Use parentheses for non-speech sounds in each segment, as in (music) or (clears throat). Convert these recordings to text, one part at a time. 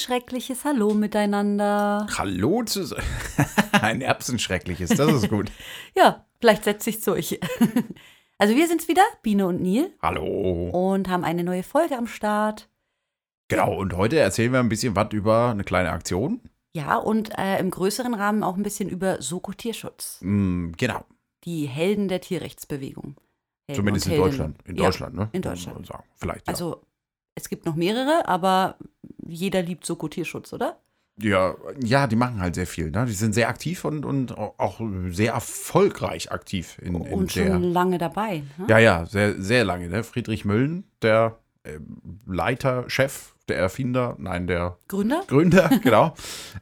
erbsenschreckliches Hallo miteinander. Hallo zusammen. (laughs) Ein erbsenschreckliches, das ist gut. (laughs) ja, vielleicht setzt sich durch. (laughs) also wir sind's wieder, Biene und Nil. Hallo. Und haben eine neue Folge am Start. Genau, und heute erzählen wir ein bisschen was über eine kleine Aktion. Ja, und äh, im größeren Rahmen auch ein bisschen über Soko Tierschutz. Mm, genau. Die Helden der Tierrechtsbewegung. Helden Zumindest in. Deutschland. In Ja, Deutschland, ne? in Deutschland. Vielleicht. Ja. Also es gibt noch mehrere, aber jeder liebt Soko Tierschutz, oder? ja, ja, die machen halt sehr viel. Ne? Die sind sehr aktiv und, und auch sehr erfolgreich aktiv in, in und der. schon lange dabei. Ne? Ja, ja, sehr, sehr lange. Ne? Friedrich Müllen, der äh, Leiter, Chef, der Erfinder, nein, der Gründer? Gründer, (laughs) genau,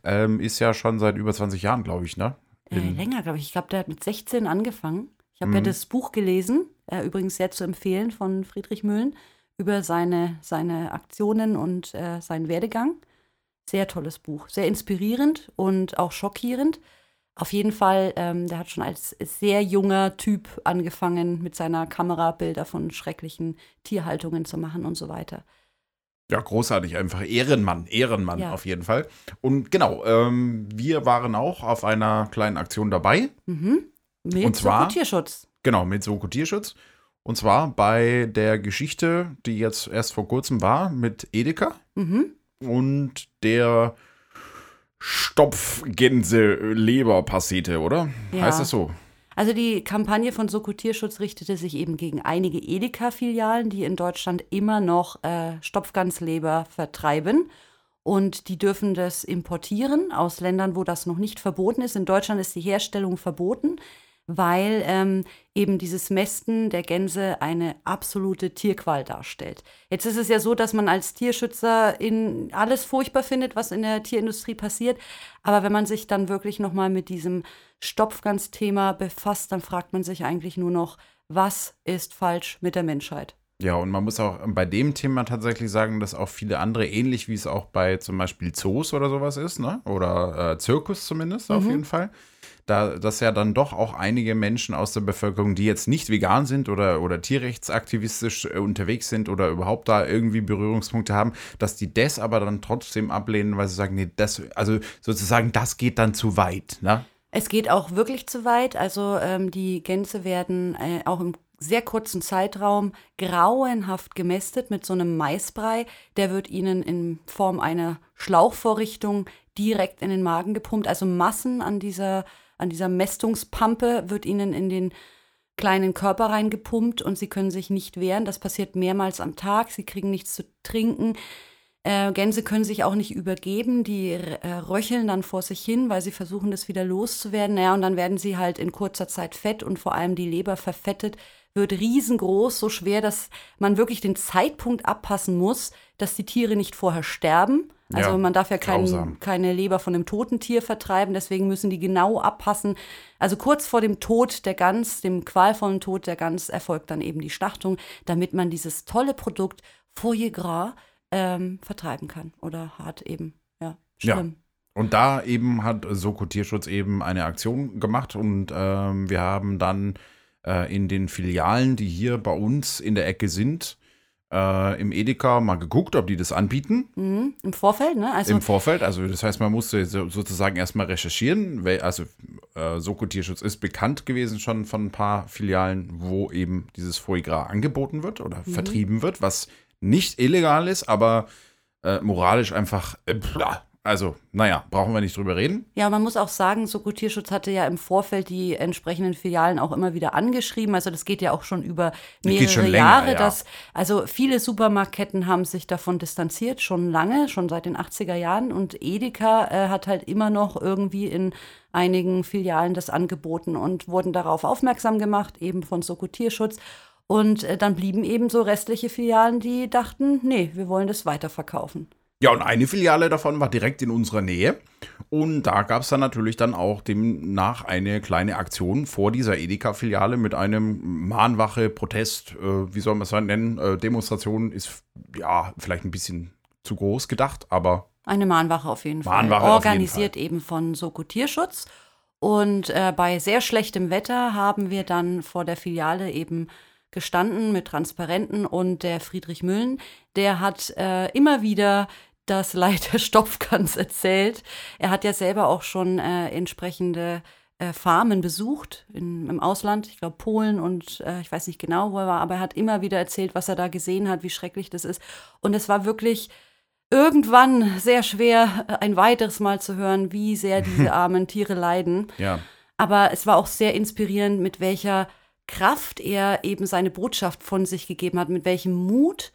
ähm, ist ja schon seit über 20 Jahren, glaube ich, ne? Äh, länger, glaube ich. Ich glaube, der hat mit 16 angefangen. Ich habe ja Mhm. das Buch gelesen, äh, übrigens sehr zu empfehlen von Friedrich Mühlen, über seine, seine Aktionen und äh, seinen Werdegang. Sehr tolles Buch, sehr inspirierend und auch schockierend. Auf jeden Fall, ähm, der hat schon als sehr junger Typ angefangen, mit seiner Kamera Bilder von schrecklichen Tierhaltungen zu machen und so weiter. Ja, großartig, einfach Ehrenmann, Ehrenmann Ja. auf jeden Fall. Und genau, ähm, wir waren auch auf einer kleinen Aktion dabei, Mhm. Mit Und zwar- Soko Tierschutz. genau, mit Soko Tierschutz. Und zwar bei der Geschichte, die jetzt erst vor kurzem war, mit Edeka Mhm. und der Stopfgänse-Leberpastete, oder? Ja. Heißt das so? Also die Kampagne von Soko Tierschutz richtete sich eben gegen einige Edeka-Filialen, die in Deutschland immer noch äh, Stopfgansleber vertreiben. Und die dürfen das importieren aus Ländern, wo das noch nicht verboten ist. In Deutschland ist die Herstellung verboten, weil ähm, eben dieses Mästen der Gänse eine absolute Tierqual darstellt. Jetzt ist es ja so, dass man als Tierschützer in alles furchtbar findet, was in der Tierindustrie passiert. Aber wenn man sich dann wirklich noch mal mit diesem Stopfgans-Thema befasst, dann fragt man sich eigentlich nur noch, was ist falsch mit der Menschheit? Ja, und man muss auch bei dem Thema tatsächlich sagen, dass auch viele andere, ähnlich wie es auch bei zum Beispiel Zoos oder sowas ist, ne? oder äh, Zirkus zumindest auf jeden Fall, da dass ja dann doch auch einige Menschen aus der Bevölkerung, die jetzt nicht vegan sind oder, oder tierrechtsaktivistisch äh, unterwegs sind oder überhaupt da irgendwie Berührungspunkte haben, dass die das aber dann trotzdem ablehnen, weil sie sagen, nee, das, also sozusagen, das geht dann zu weit, ne? Es geht auch wirklich zu weit. Also ähm, die Gänse werden äh, auch im sehr kurzen Zeitraum grauenhaft gemästet mit so einem Maisbrei. Der wird ihnen in Form einer Schlauchvorrichtung direkt in den Magen gepumpt. Also Massen an dieser, an dieser Mästungspampe wird ihnen in den kleinen Körper reingepumpt und sie können sich nicht wehren. Das passiert mehrmals am Tag. Sie kriegen nichts zu trinken. Äh, Gänse können sich auch nicht übergeben, die äh, röcheln dann vor sich hin, weil sie versuchen, das wieder loszuwerden. Naja, und dann werden sie halt in kurzer Zeit fett und vor allem die Leber verfettet, wird riesengroß, so schwer, dass man wirklich den Zeitpunkt abpassen muss, dass die Tiere nicht vorher sterben. Also Ja, man darf ja kein, keine Leber von einem toten Tier vertreiben, deswegen müssen die genau abpassen. Also kurz vor dem Tod der Gans, dem qualvollen Tod der Gans, erfolgt dann eben die Schlachtung, damit man dieses tolle Produkt Foie Gras ähm, vertreiben kann oder hart eben, ja, Ja. schlimm. Und da eben hat Soko Tierschutz eben eine Aktion gemacht und ähm, wir haben dann äh, in den Filialen, die hier bei uns in der Ecke sind, äh, im Edeka mal geguckt, ob die das anbieten Mhm. Im Vorfeld, ne? Also im Vorfeld. Also das heißt, man musste so, sozusagen erstmal recherchieren. Weil, also äh, Soko Tierschutz ist bekannt gewesen schon von ein paar Filialen, wo eben dieses Foie Gras angeboten wird oder vertrieben wird, was nicht illegal ist, aber äh, moralisch einfach, äh. Also naja, brauchen wir nicht drüber reden. Ja, man muss auch sagen, Soko Tierschutz hatte ja im Vorfeld die entsprechenden Filialen auch immer wieder angeschrieben. Also das geht ja auch schon über mehrere schon länger, Jahre. ja. Dass, also viele Supermarktketten haben sich davon distanziert, schon lange, schon seit den 80er Jahren. Und Edeka äh, hat halt immer noch irgendwie in einigen Filialen das angeboten und wurden darauf aufmerksam gemacht, eben von Soko Tierschutz. Und äh, dann blieben eben so restliche Filialen, die dachten, nee, wir wollen das weiterverkaufen. Ja, und eine Filiale davon war direkt in unserer Nähe. Und da gab es dann natürlich dann auch demnach eine kleine Aktion vor dieser Edeka-Filiale mit einem Mahnwache, Protest, äh, wie soll man es nennen? Äh, Demonstration ist ja vielleicht ein bisschen zu groß gedacht, aber Eine Mahnwache auf jeden Mahnwache Fall. auf jeden Organisiert eben von Soko Tierschutz. Und äh, bei sehr schlechtem Wetter haben wir dann vor der Filiale eben gestanden mit Transparenten und der Friedrich Müllen, der hat äh, immer wieder das Leid der Stopfkans erzählt. Er hat ja selber auch schon äh, entsprechende äh, Farmen besucht in, im Ausland, ich glaube Polen und äh, ich weiß nicht genau, wo er war, aber er hat immer wieder erzählt, was er da gesehen hat, wie schrecklich das ist. Und es war wirklich irgendwann sehr schwer, äh, ein weiteres Mal zu hören, wie sehr diese (laughs) armen Tiere leiden. Ja. Aber es war auch sehr inspirierend, mit welcher Kraft er eben seine Botschaft von sich gegeben hat, mit welchem Mut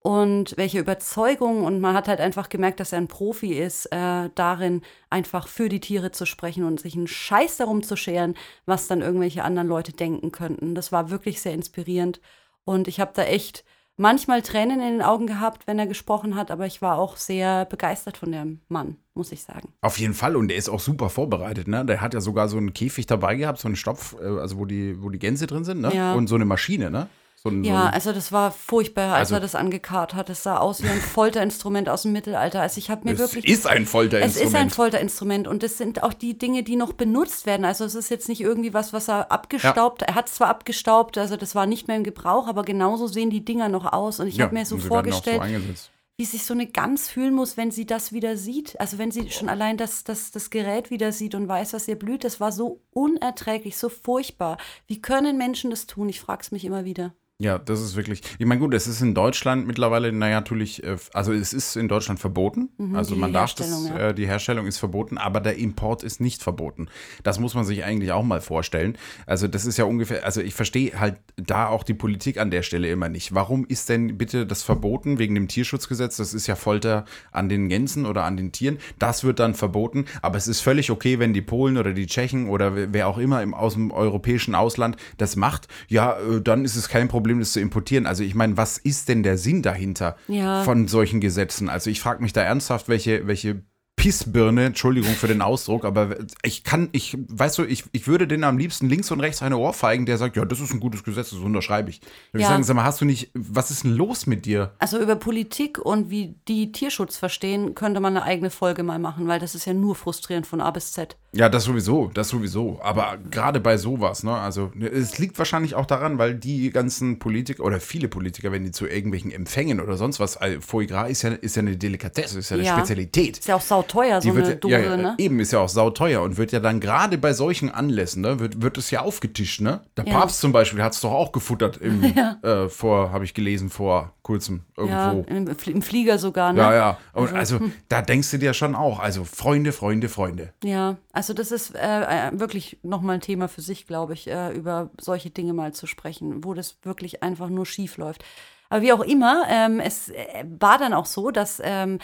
und welche Überzeugung. Und man hat halt einfach gemerkt, dass er ein Profi ist, äh, darin einfach für die Tiere zu sprechen und sich einen Scheiß darum zu scheren, was dann irgendwelche anderen Leute denken könnten. Das war wirklich sehr inspirierend. Und ich habe da echt manchmal Tränen in den Augen gehabt, wenn er gesprochen hat, aber ich war auch sehr begeistert von dem Mann, muss ich sagen. Auf jeden Fall und der ist auch super vorbereitet, ne? Der hat ja sogar so einen Käfig dabei gehabt, so einen Stopf, äh, also wo die, wo die Gänse drin sind, ne? Ja. Und so eine Maschine, ne? So ein, Ja, so ein, also das war furchtbar, als Also- er das angekarrt hat. Es sah aus wie ein Folterinstrument aus dem Mittelalter. Also ich habe mir es wirklich ist ein Es Folterinstrument. ist ein Folterinstrument und das sind auch die Dinge, die noch benutzt werden. Also es ist jetzt nicht irgendwie was, was er abgestaubt, er hat es zwar abgestaubt, also das war nicht mehr im Gebrauch, aber genauso sehen die Dinger noch aus. Und ich habe mir so vorgestellt, So wie sich so eine Gans fühlen muss, wenn sie das wieder sieht. Also wenn sie schon allein das, das, das Gerät wieder sieht und weiß, was ihr blüht, das war so unerträglich, so furchtbar. Wie können Menschen das tun? Ich frage es mich immer wieder. Ja, das ist wirklich. Ich meine, gut, es ist in Deutschland mittlerweile, naja, natürlich, äh, also es ist in Deutschland verboten. also Mhm, die man darf das, ja. äh, die Herstellung ist verboten, aber der Import ist nicht verboten. Das muss man sich eigentlich auch mal vorstellen. Also, das ist ja ungefähr, also ich verstehe halt da auch die Politik an der Stelle immer nicht. Warum ist denn bitte das verboten wegen dem Tierschutzgesetz? Das ist ja Folter an den Gänsen oder an den Tieren. Das wird dann verboten, aber es ist völlig okay, wenn die Polen oder die Tschechen oder wer- wer auch immer im, aus dem europäischen Ausland das macht. Ja, äh, dann ist es kein Problem, das zu importieren. Also ich meine, was ist denn der Sinn dahinter Ja. von solchen Gesetzen? Also ich frage mich da ernsthaft, welche, welche Pissbirne, Entschuldigung für den Ausdruck, aber ich kann, ich, weißt du, ich, ich würde den am liebsten links und rechts eine Ohrfeigen, der sagt, ja, das ist ein gutes Gesetz, das unterschreibe ich. Ich Ja. sagen, sag mal, hast du nicht, was ist denn los mit dir? Also über Politik und wie die Tierschutz verstehen, könnte man eine eigene Folge mal machen, weil das ist ja nur frustrierend von A bis Z. Ja, das sowieso, das sowieso. Aber gerade bei sowas, ne, also es liegt wahrscheinlich auch daran, weil die ganzen Politiker oder viele Politiker, wenn die zu irgendwelchen Empfängen oder sonst was, also Foie Gras ist ja, ist ja eine Delikatesse, ist ja eine Ja. Spezialität. Ist ja auch sauteuer, so Die wird, eine Dose, ja, ja, ne? Eben, ist ja auch sauteuer und wird ja dann gerade bei solchen Anlässen, ne, wird, wird es ja aufgetischt, ne? Der Ja. Papst zum Beispiel hat es doch auch gefuttert im, (laughs) äh, vor, habe ich gelesen, vor kurzem Ja, irgendwo. im, Fl- im Flieger sogar, ne? Ja, ja. Und also, da denkst du dir schon auch, also Freunde, Freunde, Freunde. Ja, also das ist äh, äh, wirklich nochmal ein Thema für sich, glaube ich, äh, über solche Dinge mal zu sprechen, wo das wirklich einfach nur schief läuft. Aber wie auch immer, ähm, es äh, war dann auch so, dass ähm,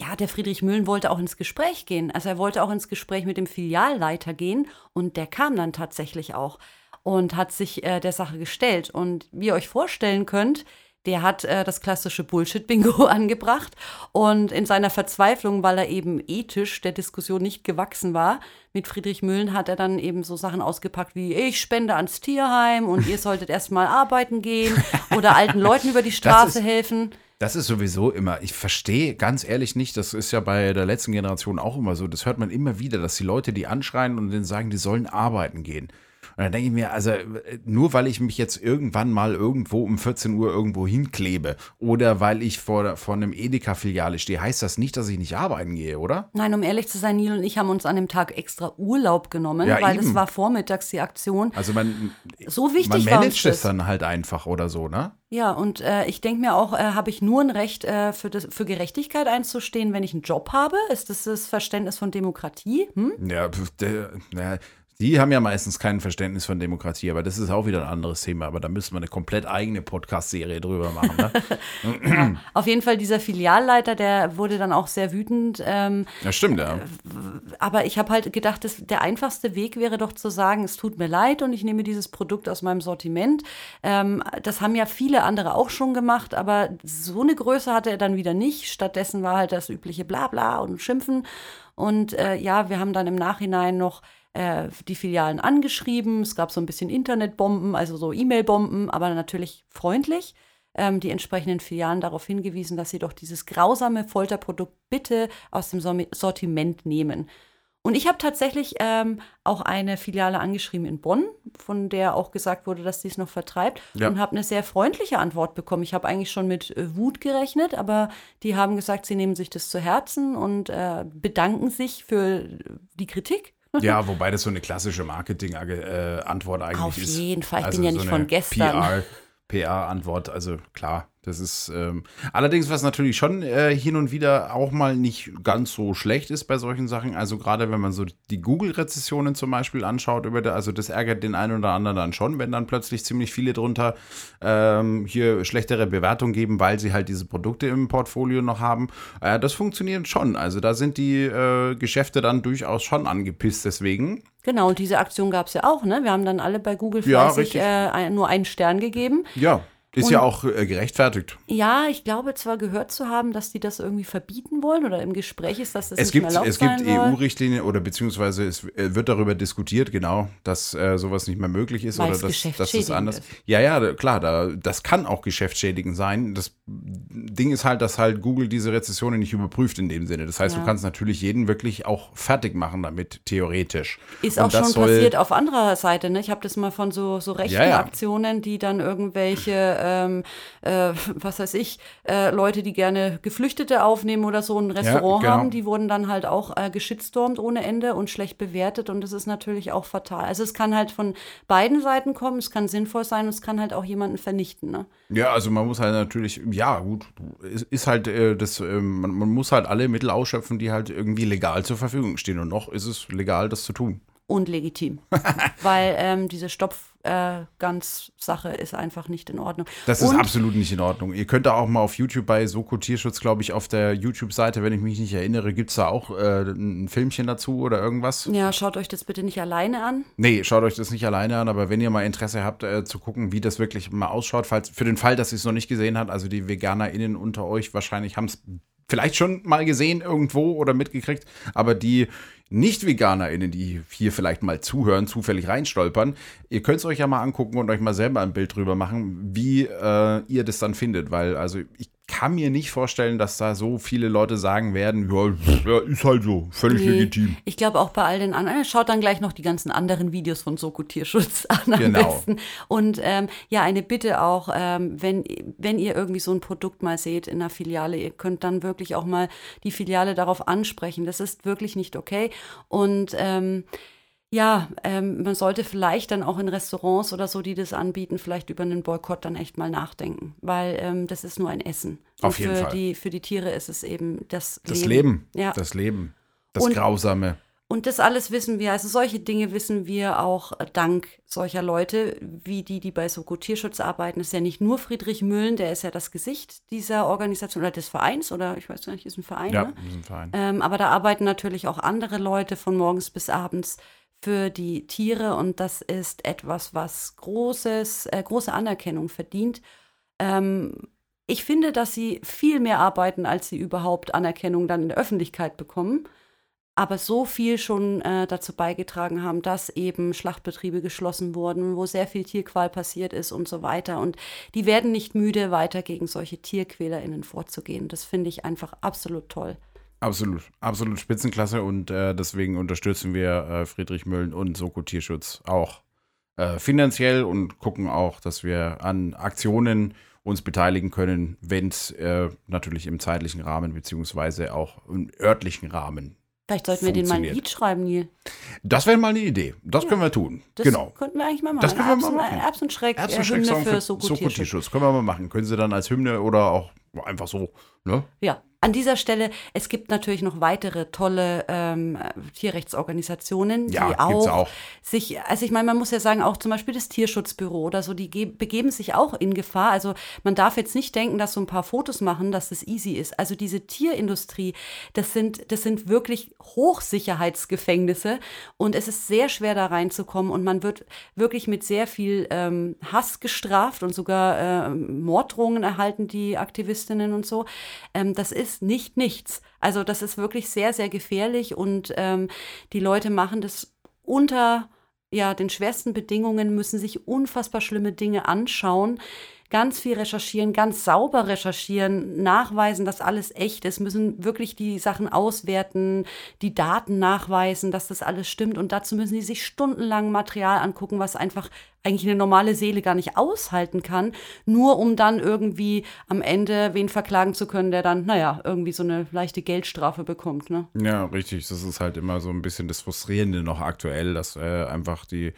ja, der Friedrich Mühlen wollte auch ins Gespräch gehen. Also er wollte auch ins Gespräch mit dem Filialleiter gehen und der kam dann tatsächlich auch und hat sich äh, der Sache gestellt. Und wie ihr euch vorstellen könnt, der hat äh, das klassische Bullshit-Bingo (laughs) angebracht und in seiner Verzweiflung, weil er eben ethisch der Diskussion nicht gewachsen war, mit Friedrich Mühlen hat er dann eben so Sachen ausgepackt wie ich spende ans Tierheim und ihr solltet erst mal arbeiten gehen (laughs) oder alten Leuten über die Straße helfen. Das ist sowieso immer, ich verstehe ganz ehrlich nicht, das ist ja bei der letzten Generation auch immer so, das hört man immer wieder, dass die Leute die anschreien und denen sagen, die sollen arbeiten gehen. Und dann denke ich mir, also äh, nur weil ich mich jetzt irgendwann mal irgendwo um 14 Uhr irgendwo hinklebe oder weil ich vor, vor einem Edeka-Filiale stehe, heißt das nicht, dass ich nicht arbeiten gehe, oder? Nein, um ehrlich zu sein, Neil und ich haben uns an dem Tag extra Urlaub genommen, Ja, weil eben. es war vormittags die Aktion. Also man, So wichtig man managt es dann halt einfach oder so, ne? Ja, und äh, ich denke mir auch, äh, habe ich nur ein Recht, äh, für, das, für Gerechtigkeit einzustehen, wenn ich einen Job habe? Ist das das Verständnis von Demokratie? Hm? Ja, der, ja, die haben ja meistens kein Verständnis von Demokratie, aber das ist auch wieder ein anderes Thema. Aber da müssen wir eine komplett eigene Podcast-Serie drüber machen. Ne? (laughs) Auf jeden Fall dieser Filialleiter, der wurde dann auch sehr wütend. Ähm, ja, stimmt, ja. aber ich habe halt gedacht, dass der einfachste Weg wäre doch zu sagen, es tut mir leid und ich nehme dieses Produkt aus meinem Sortiment. Ähm, das haben ja viele andere auch schon gemacht, aber so eine Größe hatte er dann wieder nicht. Stattdessen war halt das übliche Blabla und Schimpfen. Und äh, ja, wir haben dann im Nachhinein noch äh, die Filialen angeschrieben. Es gab so ein bisschen Internetbomben, also so E-Mail-Bomben, aber natürlich freundlich. Ähm, die entsprechenden Filialen darauf hingewiesen, dass sie doch dieses grausame Folterprodukt bitte aus dem Sortiment nehmen. Und ich habe tatsächlich ähm, auch eine Filiale angeschrieben in Bonn, von der auch gesagt wurde, dass sie es noch vertreibt Ja. und habe eine sehr freundliche Antwort bekommen. Ich habe eigentlich schon mit äh, Wut gerechnet, aber die haben gesagt, sie nehmen sich das zu Herzen und äh, bedanken sich für die Kritik. Ja, wobei das so eine klassische Marketing-Antwort eigentlich Auf ist. jeden Fall. Ich also bin ja so nicht von gestern. PR, PR-Antwort, also klar, das ist ähm, allerdings, was natürlich schon äh, hin und wieder auch mal nicht ganz so schlecht ist bei solchen Sachen. Also gerade wenn man so die Google-Rezessionen zum Beispiel anschaut, über der, also das ärgert den einen oder anderen dann schon, wenn dann plötzlich ziemlich viele drunter ähm, hier schlechtere Bewertungen geben, weil sie halt diese Produkte im Portfolio noch haben. Äh, das funktioniert schon. Also da sind die äh, Geschäfte dann durchaus schon angepisst deswegen. Genau, und diese Aktion gab es ja auch, ne? Wir haben dann alle bei Google Ja, fleißig richtig. äh, nur einen Stern gegeben. Ja, ist Und- ja auch äh, gerechtfertigt. Ja, ich glaube zwar gehört zu haben, dass die das irgendwie verbieten wollen oder im Gespräch ist, dass das Es nicht gibt, mehr erlaubt es gibt. EU-Richtlinien oder beziehungsweise es äh, wird darüber diskutiert, genau, dass äh, sowas nicht mehr möglich ist Weil oder dass, dass das anders. ist. Ja, ja, klar, da, das kann auch geschäftsschädigend sein. Das Ding ist halt, dass halt Google diese Rezessionen nicht überprüft in dem Sinne. Das heißt, Ja. du kannst natürlich jeden wirklich auch fertig machen damit, theoretisch. Ist Und auch schon soll- passiert auf anderer Seite. Ne? Ich habe das mal von so, so rechten Ja, ja. Aktionen, die dann irgendwelche, ähm, äh, was weiß ich, äh, Leute, die gerne Geflüchtete aufnehmen oder so ein Restaurant genau. haben, die wurden dann halt auch äh, geschitstormt ohne Ende und schlecht bewertet. Und das ist natürlich auch fatal. Also es kann halt von beiden Seiten kommen, es kann sinnvoll sein und es kann halt auch jemanden vernichten. Ne? Ja, also man muss halt natürlich, ja gut, ist, ist halt äh, das, ähm, man, man muss halt alle Mittel ausschöpfen, die halt irgendwie legal zur Verfügung stehen. Und noch ist es legal, das zu tun. Und legitim. (laughs) Weil ähm, diese Stopf-Ganz-Sache ist einfach nicht in Ordnung. Das ist und, absolut nicht in Ordnung. Ihr könnt da auch mal auf YouTube bei Soko Tierschutz, glaube ich, auf der YouTube-Seite, wenn ich mich nicht erinnere, gibt es da auch äh, ein Filmchen dazu oder irgendwas? Ja, schaut euch das bitte nicht alleine an. Nee, schaut euch das nicht alleine an, aber wenn ihr mal Interesse habt, äh, zu gucken, wie das wirklich mal ausschaut, falls, für den Fall, dass ihr es noch nicht gesehen habt, also die VeganerInnen unter euch wahrscheinlich haben es vielleicht schon mal gesehen irgendwo oder mitgekriegt, aber die Nicht-VeganerInnen, die hier vielleicht mal zuhören, zufällig reinstolpern, ihr könnt es euch ja mal angucken und euch mal selber ein Bild drüber machen, wie äh, ihr das dann findet, weil also ich kann mir nicht vorstellen, dass da so viele Leute sagen werden, ja, ist halt so, völlig Nee. legitim. Ich glaube auch bei all den anderen. Schaut dann gleich noch die ganzen anderen Videos von Soko Tierschutz (laughs) an am Genau. besten. Und ähm, ja, eine Bitte auch, ähm, wenn, wenn ihr irgendwie so ein Produkt mal seht in einer Filiale, ihr könnt dann wirklich auch mal die Filiale darauf ansprechen. Das ist wirklich nicht okay. Und ähm, ja, ähm, man sollte vielleicht dann auch in Restaurants oder so, die das anbieten, vielleicht über einen Boykott dann echt mal nachdenken, weil ähm, das ist nur ein Essen. Auf jeden für Fall. Die, für die Tiere ist es eben das, Das Leben, Ja. das Leben, das Und- Grausame. Und das alles wissen wir, also solche Dinge wissen wir auch dank solcher Leute, wie die, die bei Soko Tierschutz arbeiten. Das ist ja nicht nur Friedrich Müllen, der ist ja das Gesicht dieser Organisation oder des Vereins oder ich weiß nicht, ist ein Verein, Ja, ne? wir sind Verein. Ähm, aber da arbeiten natürlich auch andere Leute von morgens bis abends für die Tiere und das ist etwas, was großes, äh, große Anerkennung verdient. Ähm, ich finde, dass sie viel mehr arbeiten, als sie überhaupt Anerkennung dann in der Öffentlichkeit bekommen. Aber so viel schon äh, dazu beigetragen haben, dass eben Schlachtbetriebe geschlossen wurden, wo sehr viel Tierqual passiert ist und so weiter. Und die werden nicht müde, weiter gegen solche TierquälerInnen vorzugehen. Das finde ich einfach absolut toll. Absolut, absolut Spitzenklasse und äh, deswegen unterstützen wir äh, Friedrich Müllen und Soko Tierschutz auch äh, finanziell und gucken auch, dass wir an Aktionen uns beteiligen können, wenn es äh, natürlich im zeitlichen Rahmen beziehungsweise auch im örtlichen Rahmen. Vielleicht sollten wir den mal ein. Lied schreiben, Neil. Das wäre mal eine Idee. Das können wir tun. Das genau. könnten wir eigentlich mal machen. Das können wir mal Erbsen, machen. Erbsen Schreck, äh, Hymne Erbsenschrecksong für für Soko. Tierschutz. Können wir mal machen. Können Sie dann als Hymne oder auch einfach so, ne? Ja, an dieser Stelle, es gibt natürlich noch weitere tolle ähm, Tierrechtsorganisationen, die Ja, auch, auch. sich, also ich meine, man muss ja sagen, auch zum Beispiel das Tierschutzbüro oder so, die ge- begeben sich auch in Gefahr. Also man darf jetzt nicht denken, dass so ein paar Fotos machen, dass das easy ist. Also diese Tierindustrie, das sind, das sind wirklich Hochsicherheitsgefängnisse und es ist sehr schwer da reinzukommen und man wird wirklich mit sehr viel ähm, Hass gestraft und sogar ähm, Morddrohungen erhalten die Aktivistinnen und so. Ähm, das ist nicht nichts. Also das ist wirklich sehr, sehr gefährlich und ähm, die Leute machen das unter ja, den schwersten Bedingungen, müssen sich unfassbar schlimme Dinge anschauen. Ganz viel recherchieren, ganz sauber recherchieren, nachweisen, dass alles echt ist, müssen wirklich die Sachen auswerten, die Daten nachweisen, dass das alles stimmt. Und dazu müssen die sich stundenlang Material angucken, was einfach eigentlich eine normale Seele gar nicht aushalten kann, nur um dann irgendwie am Ende wen verklagen zu können, der dann, naja, irgendwie so eine leichte Geldstrafe bekommt. Ne? Ja, richtig. Das ist halt immer so ein bisschen das Frustrierende noch aktuell, dass äh, einfach die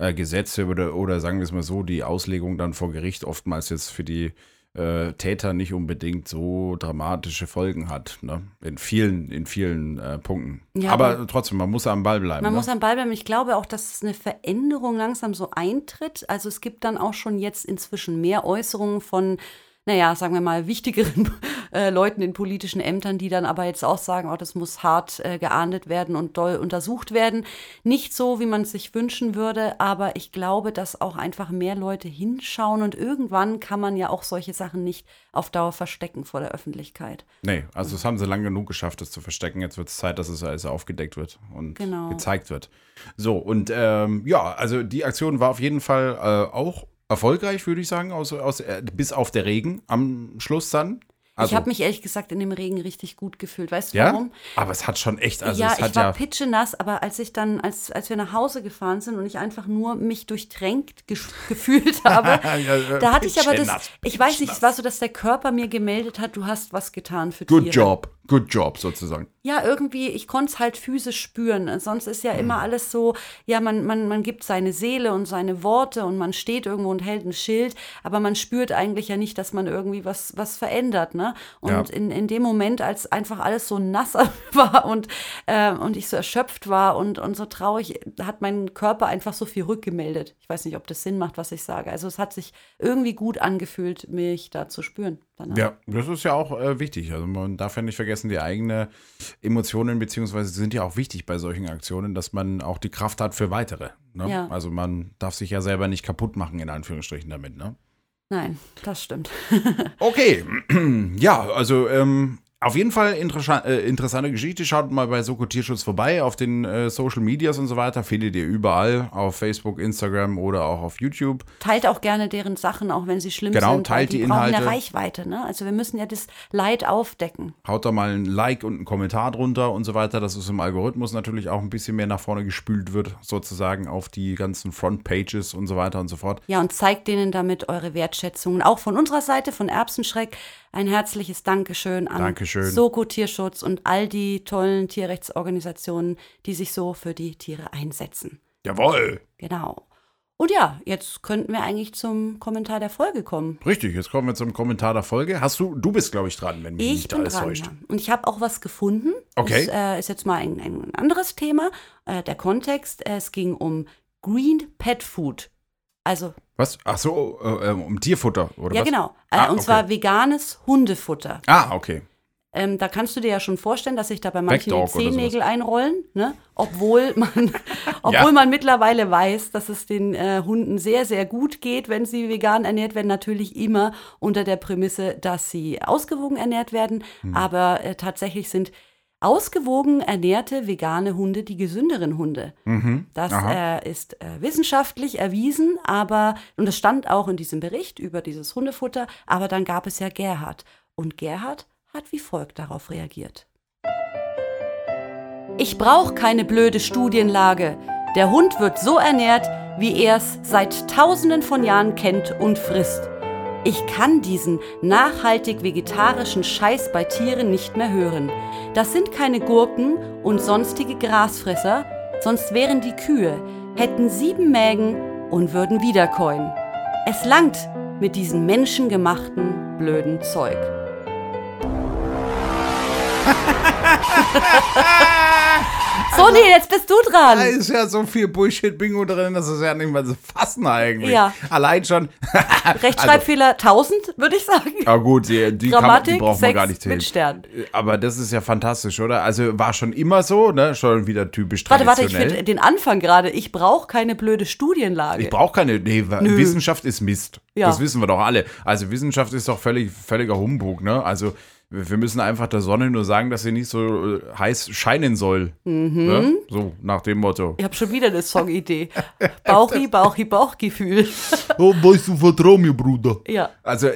äh, Gesetze oder, oder sagen wir es mal so, die Auslegung dann vor Gericht oftmals jetzt für die äh, Täter nicht unbedingt so dramatische Folgen hat. Ne? In vielen, in vielen äh, Punkten. Ja, aber, aber, trotzdem, man muss am Ball bleiben. Man ne? muss am Ball bleiben. Ich glaube auch, dass eine Veränderung langsam so eintritt. Also es gibt dann auch schon jetzt inzwischen mehr Äußerungen von naja, sagen wir mal, wichtigeren (laughs) äh, Leuten in politischen Ämtern, die dann aber jetzt auch sagen, oh, das muss hart äh, geahndet werden und doll untersucht werden. Nicht so, wie man es sich wünschen würde, aber ich glaube, dass auch einfach mehr Leute hinschauen und irgendwann kann man ja auch solche Sachen nicht auf Dauer verstecken vor der Öffentlichkeit. Nee, also das haben sie lange genug geschafft, das zu verstecken. Jetzt wird es Zeit, dass es alles aufgedeckt wird und genau. gezeigt wird. So, und ähm, ja, also die Aktion war auf jeden Fall äh, auch erfolgreich, würde ich sagen, aus, aus, äh, bis auf der Regen am Schluss dann. Also, ich habe mich ehrlich gesagt in dem Regen richtig gut gefühlt. Weißt du ja? warum? Aber es hat schon echt. Also ja, es hat ich war ja pitschenass, aber als ich dann, als, als wir nach Hause gefahren sind und ich einfach nur mich durchtränkt ge (laughs) gefühlt habe, (laughs) da hatte ich aber das. Ich weiß nicht, es war so, dass der Körper mir gemeldet hat, du hast was getan für Good Tiere. Good job. Good Job sozusagen. Ja, irgendwie, ich konnte es halt physisch spüren. Sonst ist ja immer alles so, ja, man, man, man gibt seine Seele und seine Worte und man steht irgendwo und hält ein Schild, aber man spürt eigentlich ja nicht, dass man irgendwie was, was verändert. Ne? Und ja. in, in dem Moment, als einfach alles so nass (laughs) war und, äh, und ich so erschöpft war und, und so traurig, hat mein Körper einfach so viel rückgemeldet. Ich weiß nicht, ob das Sinn macht, was ich sage. Also es hat sich irgendwie gut angefühlt, mich da zu spüren. Danach. Ja, das ist ja auch äh, wichtig. Also man darf ja nicht vergessen, die eigene Emotionen, beziehungsweise sind ja auch wichtig bei solchen Aktionen, dass man auch die Kraft hat für weitere. Ne? Ja. Also man darf sich ja selber nicht kaputt machen, in Anführungsstrichen damit, ne? Nein, das stimmt. (laughs) okay, (clears throat) ja, also ähm, auf jeden Fall äh, interessante Geschichte. Schaut mal bei Soko Tierschutz vorbei auf den äh, Social Medias und so weiter. Findet ihr überall auf Facebook, Instagram oder auch auf YouTube. Teilt auch gerne deren Sachen, auch wenn sie schlimm genau, sind. Genau, teilt die, die Inhalte. eine Reichweite. Ne? Also wir müssen ja das Leid aufdecken. Haut da mal ein Like und einen Kommentar drunter und so weiter, dass es im Algorithmus natürlich auch ein bisschen mehr nach vorne gespült wird, sozusagen auf die ganzen Frontpages und so weiter und so fort. Ja, und zeigt denen damit eure Wertschätzung. Auch von unserer Seite, von Erbsenschreck, ein herzliches Dankeschön an Dankeschön. Soko Tierschutz und all die tollen Tierrechtsorganisationen, die sich so für die Tiere einsetzen. Jawohl. Genau. Und ja, jetzt könnten wir eigentlich zum Kommentar der Folge kommen. Richtig, jetzt kommen wir zum Kommentar der Folge. Hast du, du bist, glaube ich, dran, wenn mich ich nicht bin alles dran, täuscht. Ja. Und ich habe auch was gefunden. Okay. Das äh, ist jetzt mal ein, ein anderes Thema. Äh, der Kontext, äh, es ging um Green Pet Food. Also was? Ach so, äh, ähm, um Tierfutter oder ja, was? Genau. Äh, ah, und okay. zwar veganes Hundefutter. Ah, okay. Ähm, da kannst du dir ja schon vorstellen, dass sich da bei manchen die Zehennägel einrollen, ne? obwohl, (laughs) man, (laughs) obwohl ja. man mittlerweile weiß, dass es den äh, Hunden sehr, sehr gut geht, wenn sie vegan ernährt werden. Natürlich immer unter der Prämisse, dass sie ausgewogen ernährt werden. Hm. Aber äh, tatsächlich sind ausgewogen ernährte vegane Hunde die gesünderen Hunde. Mhm. Das äh, ist äh, wissenschaftlich erwiesen, aber, und das stand auch in diesem Bericht über dieses Hundefutter, aber dann gab es ja Gerhard. Und Gerhard hat wie folgt darauf reagiert. Ich brauche keine blöde Studienlage. Der Hund wird so ernährt, wie er es seit tausenden von Jahren kennt und frisst. Ich kann diesen nachhaltig vegetarischen Scheiß bei Tieren nicht mehr hören. Das sind keine Gurken und sonstige Grasfresser, sonst wären die Kühe, hätten sieben Mägen und würden wiederkäuen. Es langt mit diesem menschengemachten blöden Zeug. (laughs) So, nee, jetzt bist du dran. Da ist ja so viel Bullshit-Bingo drin, das ist ja nicht mal zu fassen eigentlich. Ja. Allein schon. (laughs) Rechtschreibfehler also, 1000, würde ich sagen. Ja, gut, die, die, Grammatik, man, die braucht man gar nicht zählen. Mit Stern. Aber das ist ja fantastisch, oder? Also war schon immer so, ne? Schon wieder typisch traditionell. Warte, warte, ich finde den Anfang gerade. Ich brauche keine blöde Studienlage. Ich brauche keine. Nee, Nö. Wissenschaft ist Mist. Ja. Das wissen wir doch alle. Also Wissenschaft ist doch völlig, völliger Humbug, ne? Also wir müssen einfach der Sonne nur sagen, dass sie nicht so äh, heiß scheinen soll. Mhm. Ne? So, nach dem Motto. Ich habe schon wieder eine Songidee. (laughs) Bauchi, Bauchi, Bauchgefühl. Oh, weißt du, vertrau mir, Bruder. Ja. Also,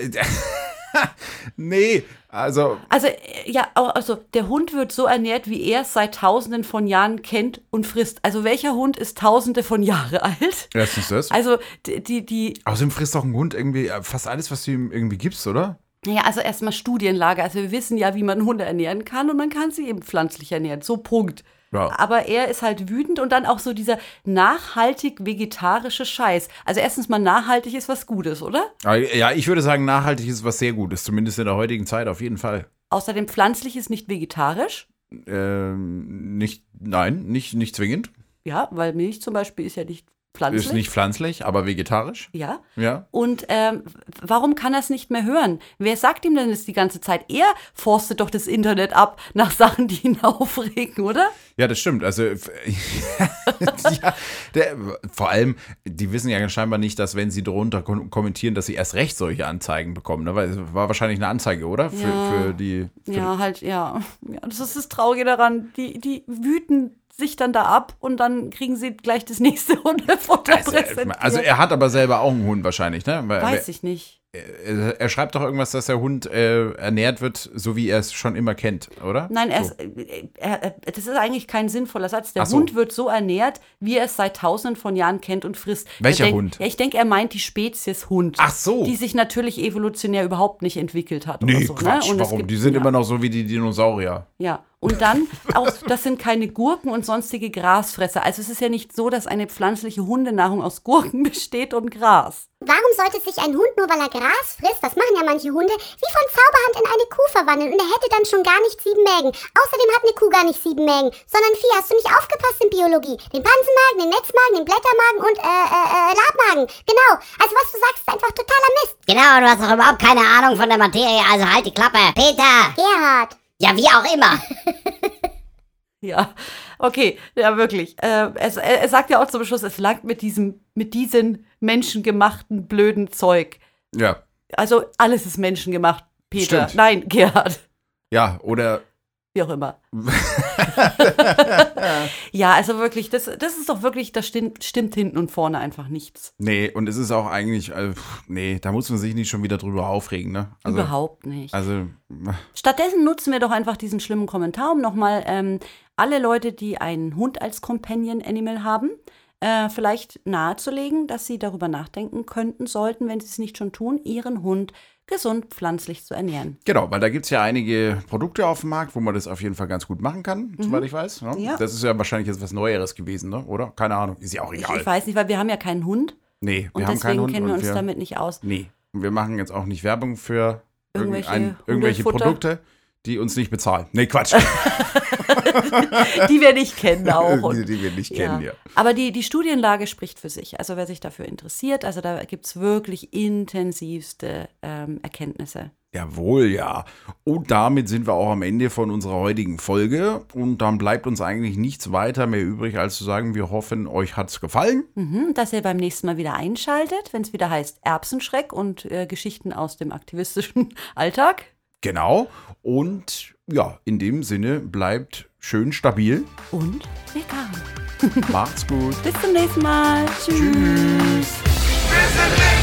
(laughs) nee, also, Also, äh, ja, also der Hund wird so ernährt, wie er es seit tausenden von Jahren kennt und frisst. Also welcher Hund ist tausende von Jahre alt? erstens das. Also die, die, die Außerdem frisst auch ein Hund irgendwie äh, fast alles, was du ihm irgendwie gibst, oder? Naja, also erstmal Studienlage. Also wir wissen ja, wie man Hunde ernähren kann und man kann sie eben pflanzlich ernähren. So Punkt. Ja. Aber er ist halt wütend und dann auch so dieser nachhaltig vegetarische Scheiß. Also erstens mal nachhaltig ist was Gutes, oder? Ja, ich würde sagen, nachhaltig ist was sehr Gutes, zumindest in der heutigen Zeit auf jeden Fall. Außerdem pflanzlich ist nicht vegetarisch. Ähm, nicht, nein, nicht, nicht zwingend. Ja, weil Milch zum Beispiel ist ja nicht pflanzlich. Ist nicht pflanzlich, aber vegetarisch. Ja. Ja. Und ähm, warum kann er es nicht mehr hören? Wer sagt ihm denn das die ganze Zeit? Er forstet doch das Internet ab nach (laughs) Sachen, die ihn aufregen, oder? Ja, das stimmt. Also, (laughs) ja, der, vor allem, die wissen ja scheinbar nicht, dass wenn sie darunter kom kommentieren, dass sie erst recht solche Anzeigen bekommen. Ne? Weil es war wahrscheinlich eine Anzeige, oder? Für, Ja. für die. Für Ja, halt, ja. ja. Das ist das Traurige daran. Die, die wüten sich dann da ab und dann kriegen sie gleich das nächste (laughs) Hundefutter Also, präsentiert. also er hat aber selber auch einen Hund wahrscheinlich, ne? Weiß ich nicht. Er, er schreibt doch irgendwas, dass der Hund äh, ernährt wird, so wie er es schon immer kennt, oder? Nein, er so. ist, äh, er, er, das ist eigentlich kein sinnvoller Satz. Der so. Hund wird so ernährt, wie er es seit tausenden von Jahren kennt und frisst. Welcher Er denk- Hund? Ja, ich denke, er meint die Spezies Hund. Ach so. Die sich natürlich evolutionär überhaupt nicht entwickelt hat. Nee, oder so, Quatsch, ne? Und es warum? gibt- die sind ja. immer noch so wie die Dinosaurier. Ja, und dann auch, das sind keine Gurken und sonstige Grasfresser. Also es ist ja nicht so, dass eine pflanzliche Hundenahrung aus Gurken (laughs) besteht und Gras. Warum sollte sich ein Hund nur weil er Gras frisst, das machen ja manche Hunde, wie von Zauberhand in eine Kuh verwandeln und er hätte dann schon gar nicht sieben Mägen. Außerdem hat eine Kuh gar nicht sieben Mägen, sondern vier. Hast du nicht aufgepasst in Biologie? Den Pansenmagen, den Netzmagen, den Blättermagen und äh, äh, äh, Labmagen. Genau. Also was du sagst, ist einfach totaler Mist. Genau, du hast doch überhaupt keine Ahnung von der Materie, also halt die Klappe. Peter! Gerhard. Ja, wie auch immer. (laughs) Ja, okay, ja wirklich. Äh, es, er, sagt ja auch zum Schluss, es langt mit diesem, mit diesem menschengemachten blöden Zeug. Ja. Also alles ist menschengemacht, Peter. Stimmt. Nein, Gerhard. Ja, oder Wie auch immer. (laughs) ja, also wirklich, das, das ist doch wirklich, das stimmt, stimmt hinten und vorne einfach nichts. Nee, und es ist auch eigentlich, also, pff, nee, da muss man sich nicht schon wieder drüber aufregen, ne? Also, Überhaupt nicht. Also, Stattdessen nutzen wir doch einfach diesen schlimmen Kommentar, um nochmal ähm, alle Leute, die einen Hund als Companion Animal haben, äh, vielleicht nahezulegen, dass sie darüber nachdenken könnten, sollten, wenn sie es nicht schon tun, ihren Hund gesund pflanzlich zu ernähren. genau, weil da gibt es ja einige Produkte auf dem Markt, wo man das auf jeden Fall ganz gut machen kann, soweit ich weiß. Ne? Mhm. Ja. Das ist ja wahrscheinlich jetzt was Neueres gewesen, ne? oder? Keine Ahnung, ist ja auch Ich, egal. ich weiß nicht, weil wir haben ja keinen Hund nee, wir und haben deswegen keinen Hund. kennen wir uns damit nicht aus. Nee, und wir machen jetzt auch nicht Werbung für Irgendwelche irgendwelche? Produkte, die uns nicht bezahlen. Nee, Quatsch. (laughs) (laughs) Die wir nicht kennen auch. Und die, die wir nicht kennen, ja. Aber die, die Studienlage spricht für sich. Also wer sich dafür interessiert, also da gibt es wirklich intensivste ähm, Erkenntnisse. Jawohl, ja. Und damit sind wir auch am Ende von unserer heutigen Folge. Und dann bleibt uns eigentlich nichts weiter mehr übrig, als zu sagen, wir hoffen, euch hat's gefallen. Mhm, dass ihr beim nächsten Mal wieder einschaltet, wenn es wieder heißt Erbsenschreck und äh, Geschichten aus dem aktivistischen (laughs) Alltag. Genau. Und ja, in dem Sinne bleibt schön stabil. Und vegan. Macht's gut. Bis zum nächsten Mal. Tschüss. Tschüss.